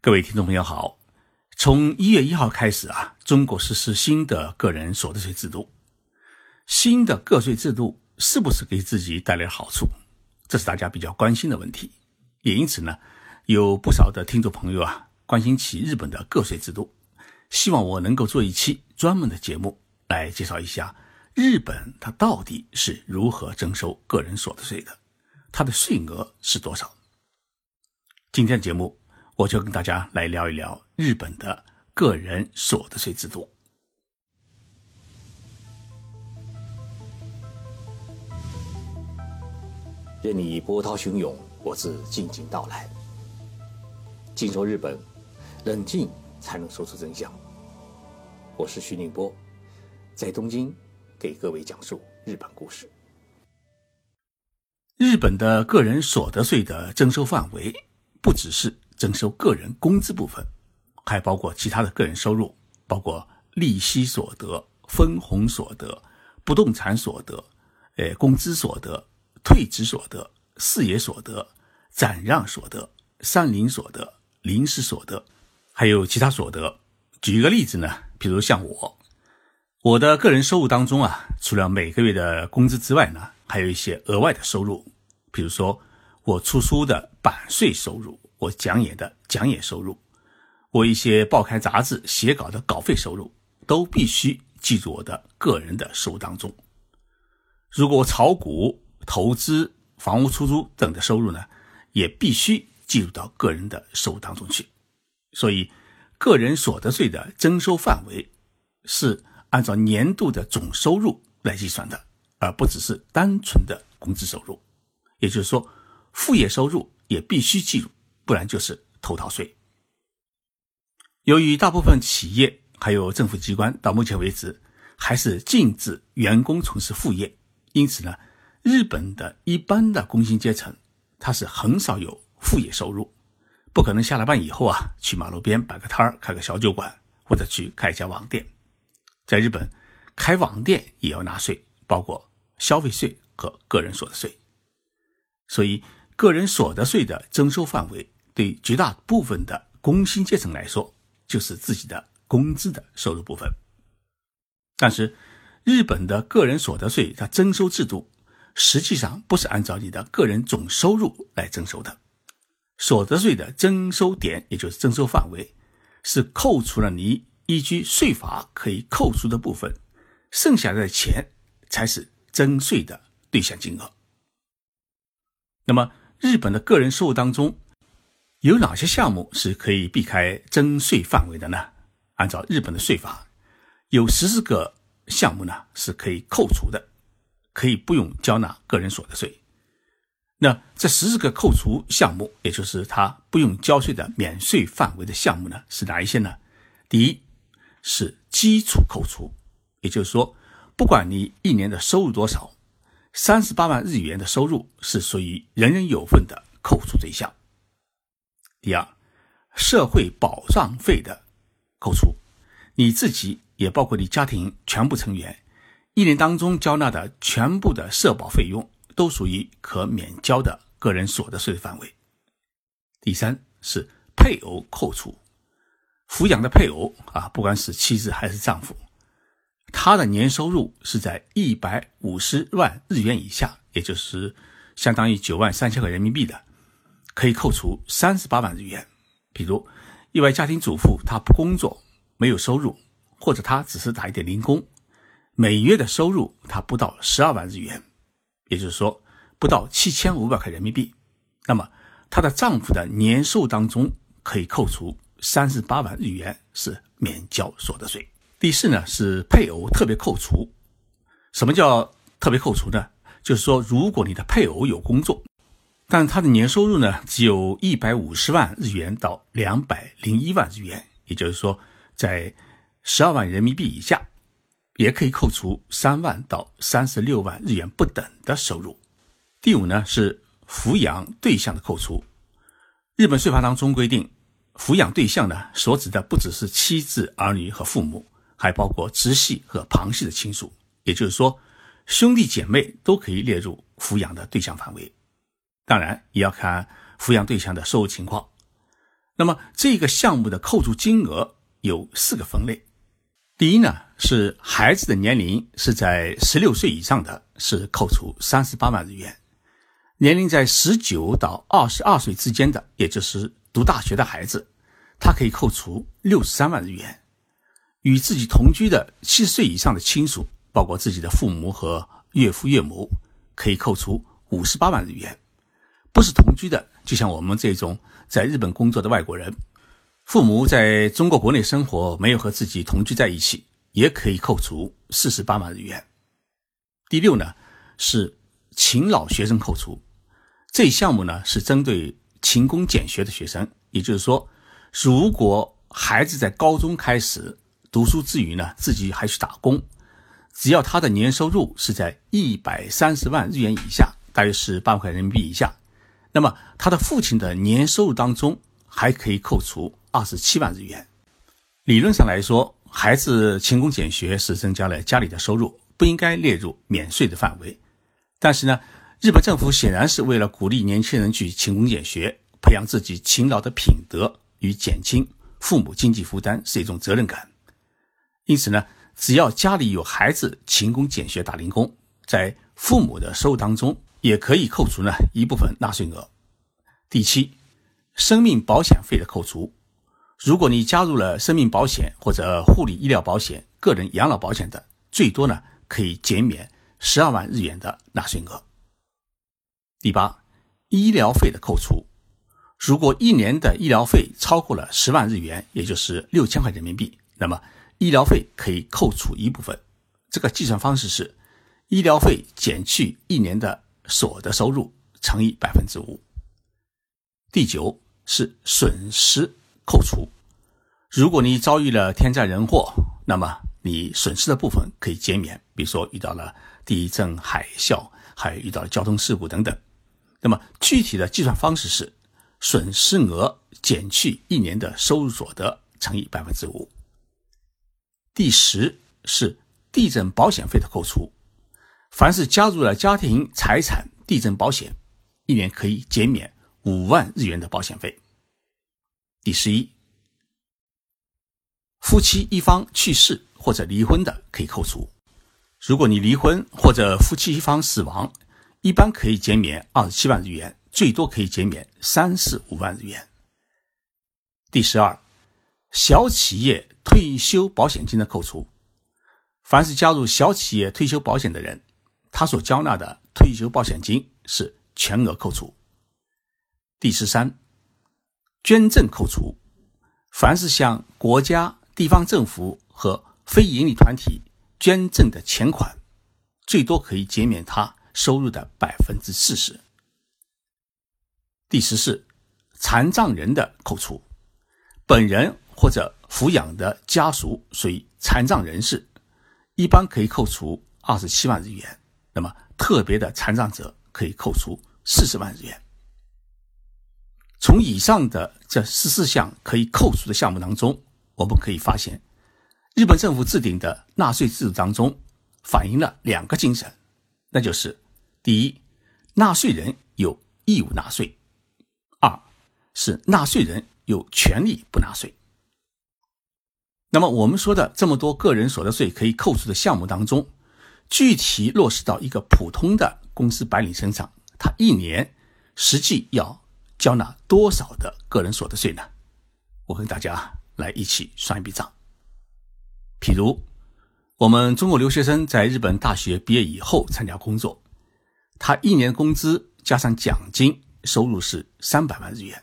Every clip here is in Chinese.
各位听众朋友好，从一月一号开始啊，中国实施新的个人所得税制度。新的个税制度是不是给自己带来好处？这是大家比较关心的问题。也因此呢，有不少的听众朋友啊，关心起日本的个税制度，希望我能够做一期专门的节目来介绍一下日本它到底是如何征收个人所得税的，它的税额是多少。今天的节目。我就跟大家来聊一聊日本的个人所得税制度。任你波涛汹涌，我自静静到来。静说日本，冷静才能说出真相。我是徐宁波，在东京给各位讲述日本故事。日本的个人所得税的征收范围不只是。征收个人工资部分，还包括其他的个人收入，包括利息所得、分红所得、不动产所得、呃工资所得、退职所得、事业所得、暂让所得、善邻所得、临时所得，还有其他所得。举一个例子呢，比如像我，我的个人收入当中啊，除了每个月的工资之外呢，还有一些额外的收入，比如说我出书的版税收入。我讲演的讲演收入，我一些报刊杂志写稿的稿费收入，都必须计入我的个人的收入当中。如果我炒股、投资、房屋出租等的收入呢，也必须计入到个人的收入当中去。所以，个人所得税的征收范围是按照年度的总收入来计算的，而不只是单纯的工资收入。也就是说，副业收入也必须计入。不然就是偷逃税。由于大部分企业还有政府机关到目前为止还是禁止员工从事副业，因此呢，日本的一般的工薪阶层他是很少有副业收入，不可能下了班以后啊去马路边摆个摊儿开个小酒馆或者去开一家网店。在日本，开网店也要纳税，包括消费税和个人所得税，所以个人所得税的征收范围。对绝大部分的工薪阶层来说，就是自己的工资的收入部分。但是，日本的个人所得税它征收制度实际上不是按照你的个人总收入来征收的，所得税的征收点也就是征收范围是扣除了你依据税法可以扣除的部分，剩下的钱才是征税的对象金额。那么，日本的个人收入当中，有哪些项目是可以避开征税范围的呢？按照日本的税法，有十四个项目呢是可以扣除的，可以不用交纳个人所得税。那这十四个扣除项目，也就是他不用交税的免税范围的项目呢，是哪一些呢？第一是基础扣除，也就是说，不管你一年的收入多少，三十八万日元的收入是属于人人有份的扣除对象。第二，社会保障费的扣除，你自己也包括你家庭全部成员，一年当中交纳的全部的社保费用都属于可免交的个人所得税的范围。第三是配偶扣除，抚养的配偶啊，不管是妻子还是丈夫，他的年收入是在一百五十万日元以下，也就是相当于九万三千块人民币的。可以扣除三十八万日元。比如，一位家庭主妇，她不工作，没有收入，或者她只是打一点零工，每月的收入她不到十二万日元，也就是说不到七千五百块人民币。那么，她的丈夫的年收入当中可以扣除三十八万日元，是免交所得税。第四呢是配偶特别扣除。什么叫特别扣除呢？就是说，如果你的配偶有工作。但他的年收入呢，只有一百五十万日元到两百零一万日元，也就是说，在十二万人民币以下，也可以扣除三万到三十六万日元不等的收入。第五呢是抚养对象的扣除。日本税法当中规定，抚养对象呢所指的不只是妻子、儿女和父母，还包括直系和旁系的亲属，也就是说，兄弟姐妹都可以列入抚养的对象范围。当然也要看抚养对象的收入情况。那么这个项目的扣除金额有四个分类。第一呢，是孩子的年龄是在十六岁以上的，是扣除三十八万日元；年龄在十九到二十二岁之间的，也就是读大学的孩子，他可以扣除六十三万日元；与自己同居的七十岁以上的亲属，包括自己的父母和岳父岳母，可以扣除五十八万日元；不是同居的，就像我们这种在日本工作的外国人。父母在中国国内生活，没有和自己同居在一起，也可以扣除四十八万日元。第六呢是勤劳学生扣除，这项目呢是针对勤工俭学的学生，也就是说，如果孩子在高中开始读书之余呢，自己还去打工，只要他的年收入是在一百三十万日元以下，大约是八万块人民币以下，那么他的父亲的年收入当中还可以扣除。二十七万日元，理论上来说，孩子勤工俭学是增加了家里的收入，不应该列入免税的范围。但是呢，日本政府显然是为了鼓励年轻人去勤工俭学，培养自己勤劳的品德与减轻父母经济负担是一种责任感。因此呢，只要家里有孩子勤工俭学打零工，在父母的收入当中也可以扣除呢一部分纳税额。第七，生命保险费的扣除。如果你加入了生命保险或者护理医疗保险、个人养老保险的，最多呢可以减免十二万日元的纳税额。第八，医疗费的扣除，如果一年的医疗费超过了十万日元，也就是六千块人民币，那么医疗费可以扣除一部分。这个计算方式是医疗费减去一年的所得收入乘以百分之五。第九是损失。扣除，如果你遭遇了天灾人祸，那么你损失的部分可以减免。比如说遇到了地震、海啸，还遇到了交通事故等等。那么具体的计算方式是损失额减去一年的收入所得乘以百分之五。第十是地震保险费的扣除，凡是加入了家庭财产地震保险，一年可以减免五万日元的保险费。第十一，夫妻一方去世或者离婚的可以扣除。如果你离婚或者夫妻一方死亡，一般可以减免二十七万日元，最多可以减免三十五万日元。第十二，小企业退休保险金的扣除。凡是加入小企业退休保险的人，他所交纳的退休保险金是全额扣除。第十三。捐赠扣除，凡是向国家、地方政府和非营利团体捐赠的钱款，最多可以减免他收入的百分之四十。第十四，残障人的扣除，本人或者抚养的家属属于残障人士，一般可以扣除二十七万日元。那么特别的残障者可以扣除四十万日元。从以上的这十四项可以扣除的项目当中，我们可以发现，日本政府制定的纳税制度当中反映了两个精神，那就是：第一，纳税人有义务纳税；二是纳税人有权利不纳税。那么我们说的这么多个人所得税可以扣除的项目当中，具体落实到一个普通的公司白领身上，他一年实际要。交纳多少的个人所得税呢？我跟大家来一起算一笔账。譬如，我们中国留学生在日本大学毕业以后参加工作，他一年工资加上奖金收入是三百万日元。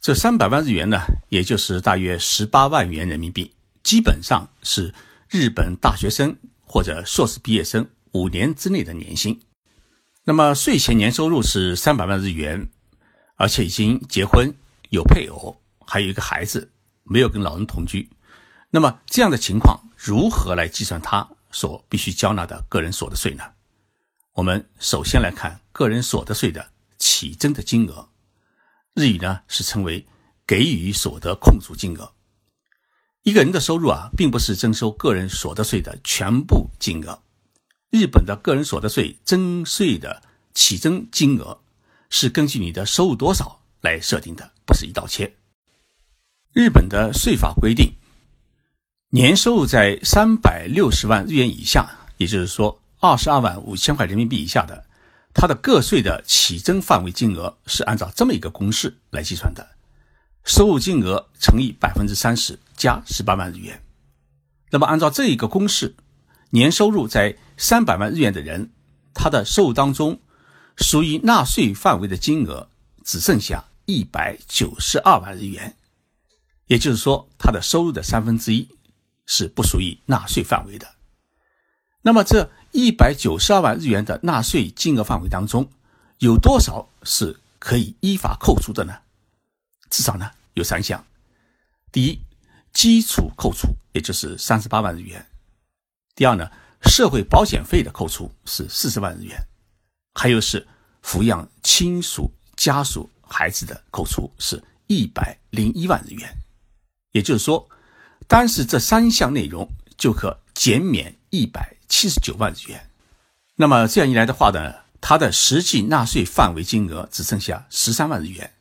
这三百万日元呢，也就是大约十八万元人民币，基本上是日本大学生或者硕士毕业生五年之内的年薪。那么税前年收入是三百万日元。而且已经结婚有配偶，还有一个孩子，没有跟老人同居。那么这样的情况，如何来计算他所必须交纳的个人所得税呢？我们首先来看个人所得税的起征的金额，日语呢是称为给予所得控除金额。一个人的收入啊，并不是征收个人所得税的全部金额。日本的个人所得税征税的起征金额。是根据你的收入多少来设定的，不是一刀切。日本的税法规定，年收入在三百六十万日元以下，也就是说二十二万五千块人民币以下的，它的个税的起征范围金额是按照这么一个公式来计算的：收入金额乘以百分之三十加十八万日元。那么按照这一个公式，年收入在三百万日元的人，他的收入当中属于纳税范围的金额只剩下一百九十二万日元。也就是说，他的收入的三分之一是不属于纳税范围的。那么，这一百九十二万日元的纳税金额范围当中，有多少是可以依法扣除的呢？至少呢有三项：第一，基础扣除，也就是三十八万日元；第二呢，社会保险费的扣除是四十万日元；还有是抚养亲属家属孩子的扣除是一百零一万日元。也就是说，单是这三项内容就可减免一百七十九万日元。那么这样一来的话呢，他的实际纳税范围金额只剩下十三万日元。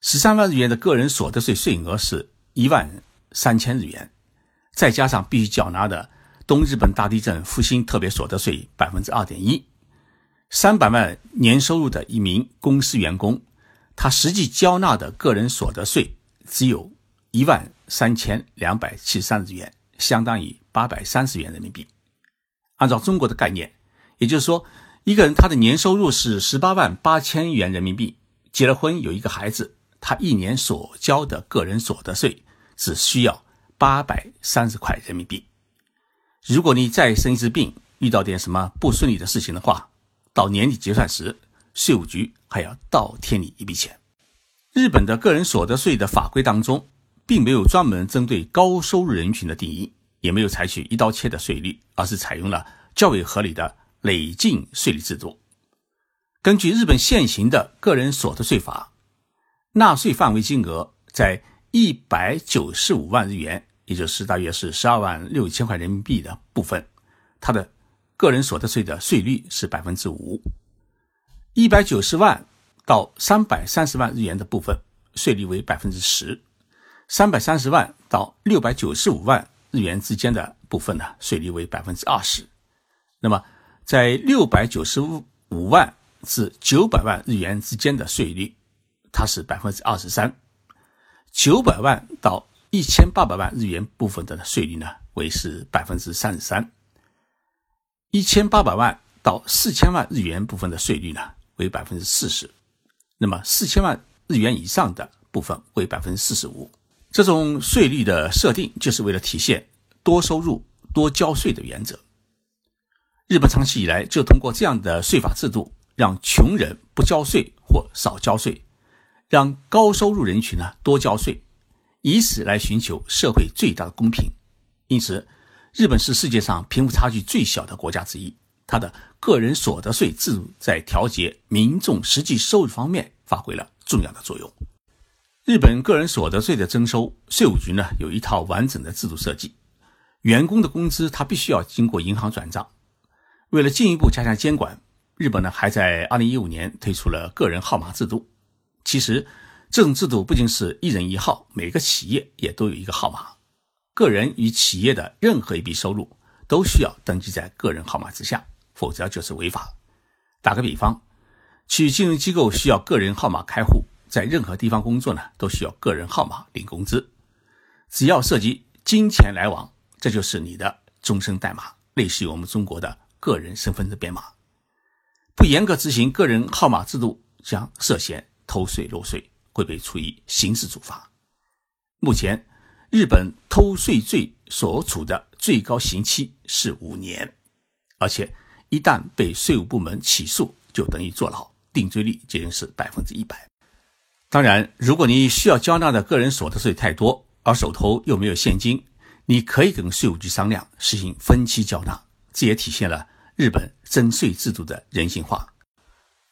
十三万日元的个人所得税税额是一万三千日元，再加上必须缴纳的东日本大地震复兴特别所得税百分之二点一，三百万年收入的一名公司员工，他实际交纳的个人所得税只有。一万三千两百七十三日元，相当于八百三十元人民币。按照中国的概念，也就是说，一个人他的年收入是十八万八千元人民币，结了婚有一个孩子，他一年所交的个人所得税只需要八百三十块人民币。如果你再生一次病，遇到点什么不顺利的事情的话，到年底结算时，税务局还要倒贴你一笔钱。日本的个人所得税的法规当中。并没有专门针对高收入人群的定义，也没有采取一刀切的税率，而是采用了较为合理的累进税率制度。根据日本现行的个人所得税法，纳税范围金额在一百九十五万日元，也就是大约是十二万六千块人民币的部分，它的个人所得税的税率是百分之五；一百九十万到三百三十万日元的部分，税率为百分之十。三百三十万到六百九十五万日元之间的部分呢，税率为百分之二十。那么，在六百九十五万至九百万日元之间的税率，它是百分之二十三。九百万到一千八百万日元部分的税率呢，为是百分之三十三。一千八百万到四千万日元部分的税率呢，为百分之四十。那么，四千万日元以上的部分为百分之四十五。这种税率的设定，就是为了体现多收入多交税的原则。日本长期以来就通过这样的税法制度，让穷人不交税或少交税，让高收入人群呢多交税，以此来寻求社会最大的公平。因此，日本是世界上贫富差距最小的国家之一。它的个人所得税制度在调节民众实际收入方面发挥了重要的作用。日本个人所得税的征收，税务局呢有一套完整的制度设计。员工的工资他必须要经过银行转账。为了进一步加强监管，日本呢还在2015年推出了个人号码制度。其实，这种制度不仅是一人一号，每个企业也都有一个号码。个人与企业的任何一笔收入都需要登记在个人号码之下，否则就是违法。打个比方，去金融机构需要个人号码开户。在任何地方工作呢，都需要个人号码领工资。只要涉及金钱来往，这就是你的终身代码，类似于我们中国的个人身份证编码。不严格执行个人号码制度，将涉嫌偷税漏税，会被处以刑事处罚。目前，日本偷税罪所处的最高刑期是五年，而且一旦被税务部门起诉，就等于坐牢，定罪率接近是百分之一百。当然，如果你需要交纳的个人所得税太多，而手头又没有现金，你可以跟税务局商量实行分期交纳。这也体现了日本征税制度的人性化。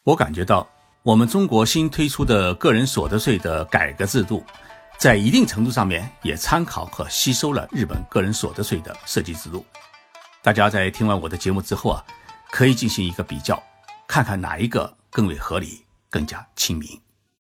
我感觉到，我们中国新推出的个人所得税的改革制度，在一定程度上面也参考和吸收了日本个人所得税的设计制度。大家在听完我的节目之后啊，可以进行一个比较，看看哪一个更为合理、更加亲民。